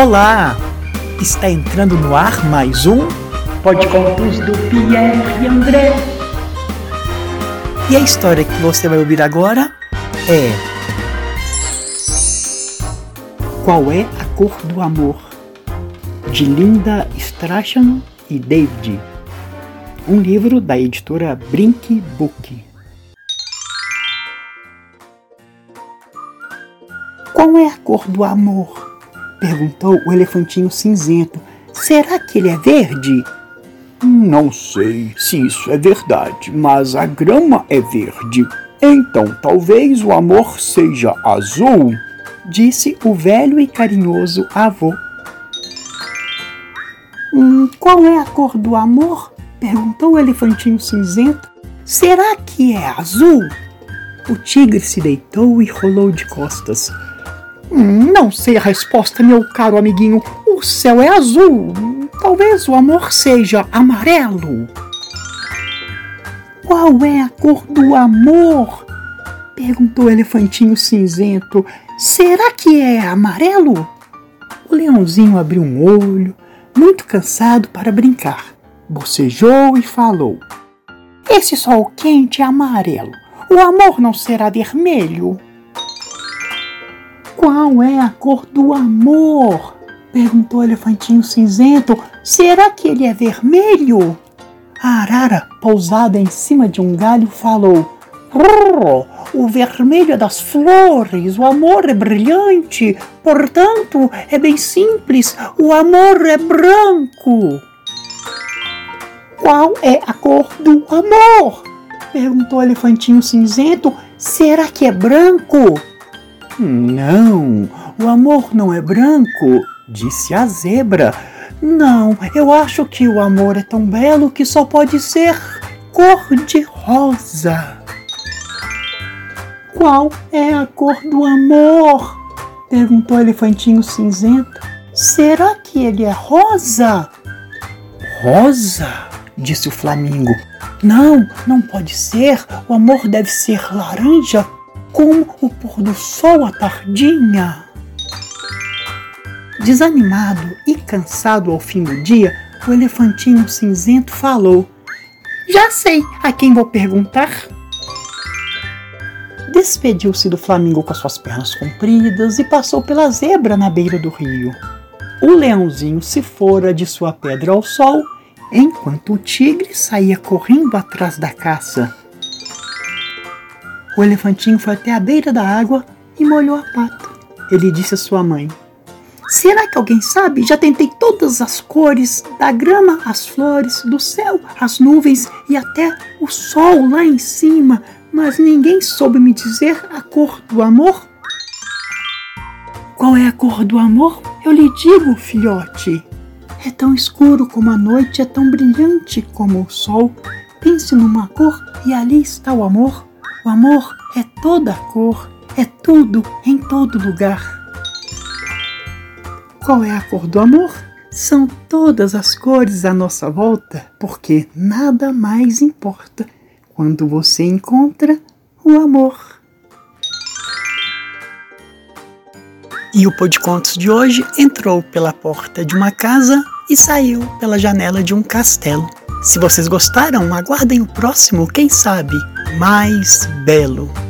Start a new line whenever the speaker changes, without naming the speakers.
Olá! Está entrando no ar mais um
Contos do Pierre e André.
E a história que você vai ouvir agora é Qual é a cor do amor? De Linda Strachan e David. Um livro da editora Brink Book. Qual é a cor do amor? Perguntou o elefantinho cinzento. Será que ele é verde?
Não sei se isso é verdade, mas a grama é verde. Então talvez o amor seja azul,
disse o velho e carinhoso avô. Hum, qual é a cor do amor? perguntou o elefantinho cinzento. Será que é azul? O tigre se deitou e rolou de costas. Não sei a resposta, meu caro amiguinho. O céu é azul. Talvez o amor seja amarelo. Qual é a cor do amor? Perguntou o elefantinho cinzento. Será que é amarelo? O leãozinho abriu um olho, muito cansado para brincar. Bocejou e falou: Esse sol quente é amarelo. O amor não será vermelho? Qual é a cor do amor? Perguntou o elefantinho cinzento. Será que ele é vermelho? A arara, pousada em cima de um galho, falou: O vermelho é das flores, o amor é brilhante, portanto é bem simples, o amor é branco. Qual é a cor do amor? Perguntou o elefantinho cinzento. Será que é branco? Não, o amor não é branco, disse a zebra. Não, eu acho que o amor é tão belo que só pode ser cor-de-rosa. Qual é a cor do amor? perguntou o elefantinho cinzento. Será que ele é rosa? Rosa, disse o flamingo. Não, não pode ser. O amor deve ser laranja como o pôr do sol à tardinha. Desanimado e cansado ao fim do dia, o elefantinho cinzento falou: Já sei a quem vou perguntar. Despediu-se do flamingo com as suas pernas compridas e passou pela zebra na beira do rio. O leãozinho se fora de sua pedra ao sol, enquanto o tigre saía correndo atrás da caça. O elefantinho foi até a beira da água e molhou a pata. Ele disse à sua mãe: Será que alguém sabe? Já tentei todas as cores, da grama às flores, do céu às nuvens e até o sol lá em cima, mas ninguém soube me dizer a cor do amor. Qual é a cor do amor? Eu lhe digo, filhote. É tão escuro como a noite, é tão brilhante como o sol. Pense numa cor e ali está o amor. O amor é toda cor, é tudo em todo lugar. Qual é a cor do amor? São todas as cores à nossa volta, porque nada mais importa quando você encontra o amor. E o Pô de Contos de hoje entrou pela porta de uma casa e saiu pela janela de um castelo. Se vocês gostaram, aguardem o próximo, quem sabe, mais belo.